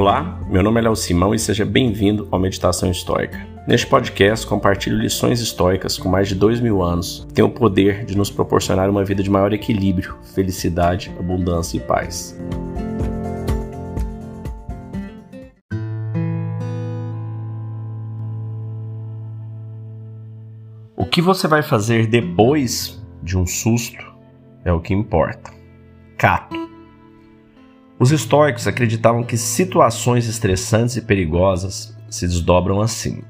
Olá, meu nome é Léo Simão e seja bem-vindo ao Meditação Histórica. Neste podcast, compartilho lições históricas com mais de dois mil anos que têm o poder de nos proporcionar uma vida de maior equilíbrio, felicidade, abundância e paz. O que você vai fazer depois de um susto é o que importa. Cato. Os estoicos acreditavam que situações estressantes e perigosas se desdobram assim.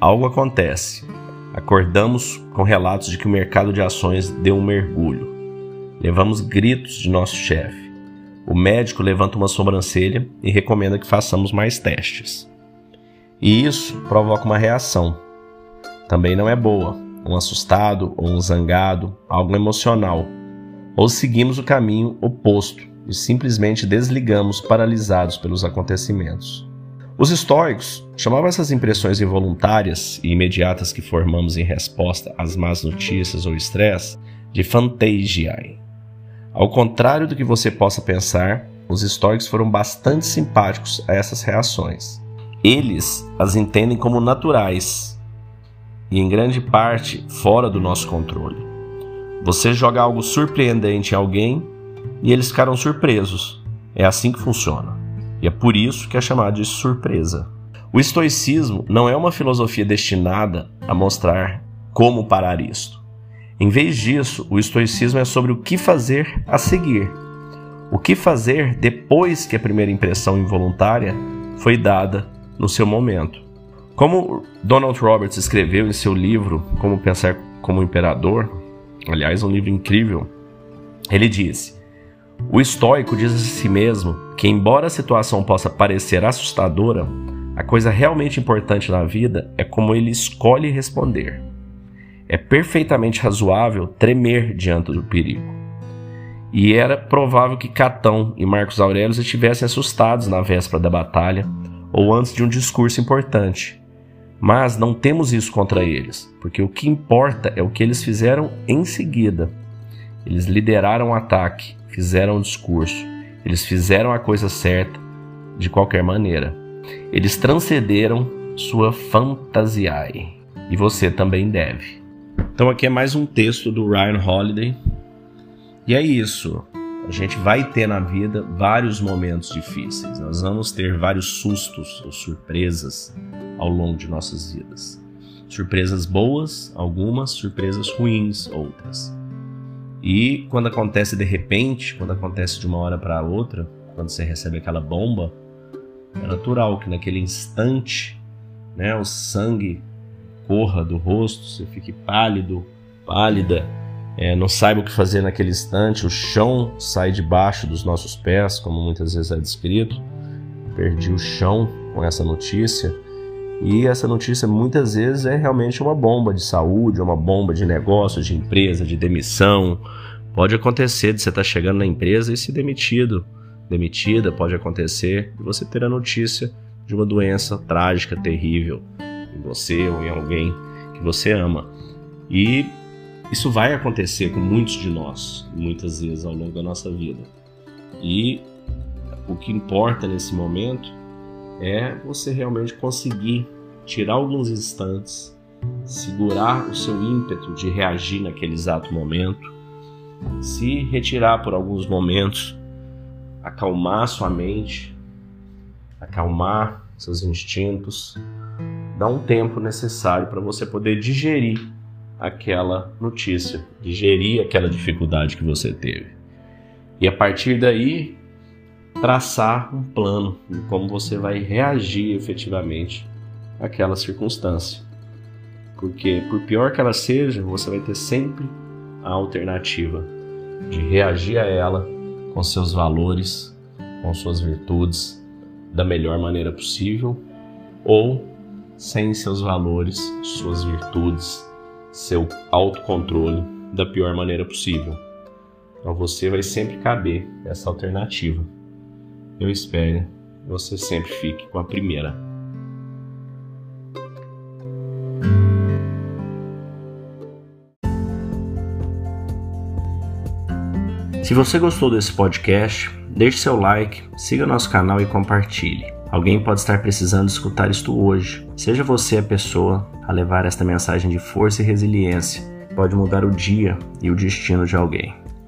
Algo acontece. Acordamos com relatos de que o mercado de ações deu um mergulho. Levamos gritos de nosso chefe. O médico levanta uma sobrancelha e recomenda que façamos mais testes. E isso provoca uma reação. Também não é boa. Um assustado ou um zangado, algo emocional. Ou seguimos o caminho oposto e simplesmente desligamos paralisados pelos acontecimentos. Os estoicos chamavam essas impressões involuntárias e imediatas que formamos em resposta às más notícias ou estresse de phantasiae. Ao contrário do que você possa pensar, os estoicos foram bastante simpáticos a essas reações. Eles as entendem como naturais e, em grande parte, fora do nosso controle. Você joga algo surpreendente em alguém e eles ficaram surpresos. É assim que funciona. E é por isso que é chamado de surpresa. O estoicismo não é uma filosofia destinada a mostrar como parar isto. Em vez disso, o estoicismo é sobre o que fazer a seguir. O que fazer depois que a primeira impressão involuntária foi dada no seu momento. Como Donald Roberts escreveu em seu livro Como Pensar como Imperador, aliás, um livro incrível, ele disse: o estoico diz a si mesmo que, embora a situação possa parecer assustadora, a coisa realmente importante na vida é como ele escolhe responder. É perfeitamente razoável tremer diante do perigo. E era provável que Catão e Marcos Aurélio estivessem assustados na véspera da batalha ou antes de um discurso importante. Mas não temos isso contra eles, porque o que importa é o que eles fizeram em seguida. Eles lideraram o ataque, fizeram o discurso, eles fizeram a coisa certa de qualquer maneira. Eles transcenderam sua fantasiae. E você também deve. Então aqui é mais um texto do Ryan Holiday. E é isso. A gente vai ter na vida vários momentos difíceis. Nós vamos ter vários sustos ou surpresas ao longo de nossas vidas. Surpresas boas, algumas, surpresas ruins, outras. E quando acontece de repente, quando acontece de uma hora para outra, quando você recebe aquela bomba, é natural que naquele instante, né, o sangue corra do rosto, você fique pálido, pálida, é, não saiba o que fazer naquele instante, o chão sai debaixo dos nossos pés, como muitas vezes é descrito. Perdi o chão com essa notícia. E essa notícia muitas vezes é realmente uma bomba de saúde, uma bomba de negócio, de empresa, de demissão. Pode acontecer de você estar chegando na empresa e ser demitido, demitida, pode acontecer de você ter a notícia de uma doença trágica, terrível em você ou em alguém que você ama. E isso vai acontecer com muitos de nós, muitas vezes ao longo da nossa vida. E o que importa nesse momento é você realmente conseguir tirar alguns instantes, segurar o seu ímpeto de reagir naquele exato momento, se retirar por alguns momentos, acalmar sua mente, acalmar seus instintos, dar um tempo necessário para você poder digerir aquela notícia, digerir aquela dificuldade que você teve. E a partir daí, traçar um plano de como você vai reagir efetivamente àquela circunstância. Porque, por pior que ela seja, você vai ter sempre a alternativa de reagir a ela com seus valores, com suas virtudes, da melhor maneira possível, ou sem seus valores, suas virtudes, seu autocontrole da pior maneira possível. Então você vai sempre caber essa alternativa eu espero você sempre fique com a primeira. Se você gostou desse podcast, deixe seu like, siga nosso canal e compartilhe. Alguém pode estar precisando escutar isto hoje. Seja você a pessoa a levar esta mensagem de força e resiliência. Pode mudar o dia e o destino de alguém.